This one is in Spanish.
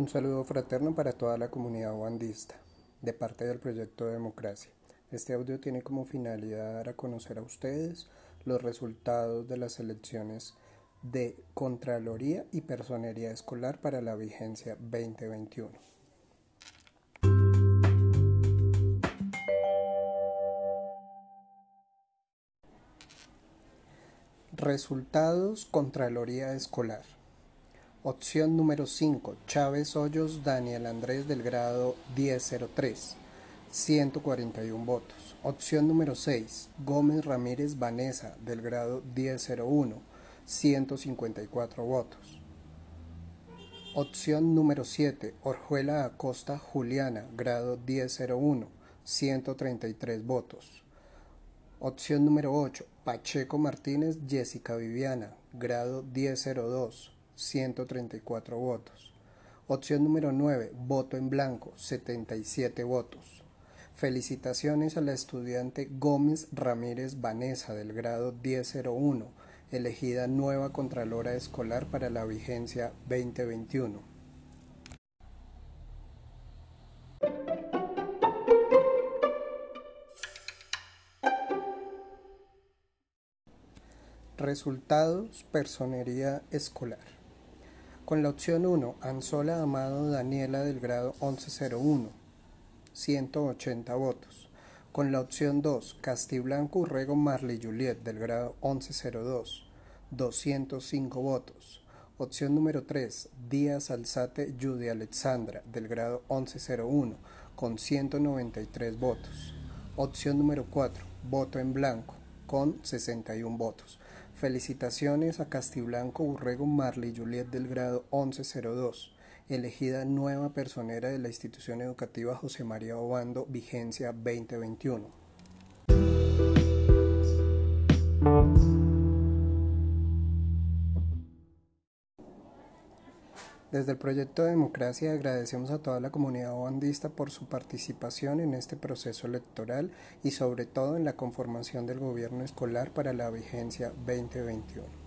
Un saludo fraterno para toda la comunidad bandista, de parte del proyecto de Democracia. Este audio tiene como finalidad dar a conocer a ustedes los resultados de las elecciones de Contraloría y Personería Escolar para la vigencia 2021. Resultados Contraloría Escolar. Opción número 5. Chávez Hoyos Daniel Andrés del grado 1003. 141 votos. Opción número 6. Gómez Ramírez Vanessa del grado 1001. 154 votos. Opción número 7. Orjuela Acosta Juliana, grado 1001. 133 votos. Opción número 8. Pacheco Martínez Jessica Viviana, grado 1002. 134 votos. Opción número 9, voto en blanco, 77 votos. Felicitaciones a la estudiante Gómez Ramírez Vanessa del grado 1001, elegida nueva Contralora Escolar para la vigencia 2021. Resultados Personería Escolar. Con la opción 1, Anzola Amado Daniela del grado 1101, 180 votos. Con la opción 2, Castiblanco Urrego Marley Juliet del grado 1102, 205 votos. Opción número 3, Díaz Alzate Judy Alexandra del grado 1101 con 193 votos. Opción número 4, voto en blanco con 61 votos. Felicitaciones a Castiblanco Urrego Marley Juliet del grado 1102, elegida nueva personera de la institución educativa José María Obando, vigencia 2021. Desde el proyecto de democracia agradecemos a toda la comunidad obandista por su participación en este proceso electoral y sobre todo en la conformación del gobierno escolar para la vigencia 2021.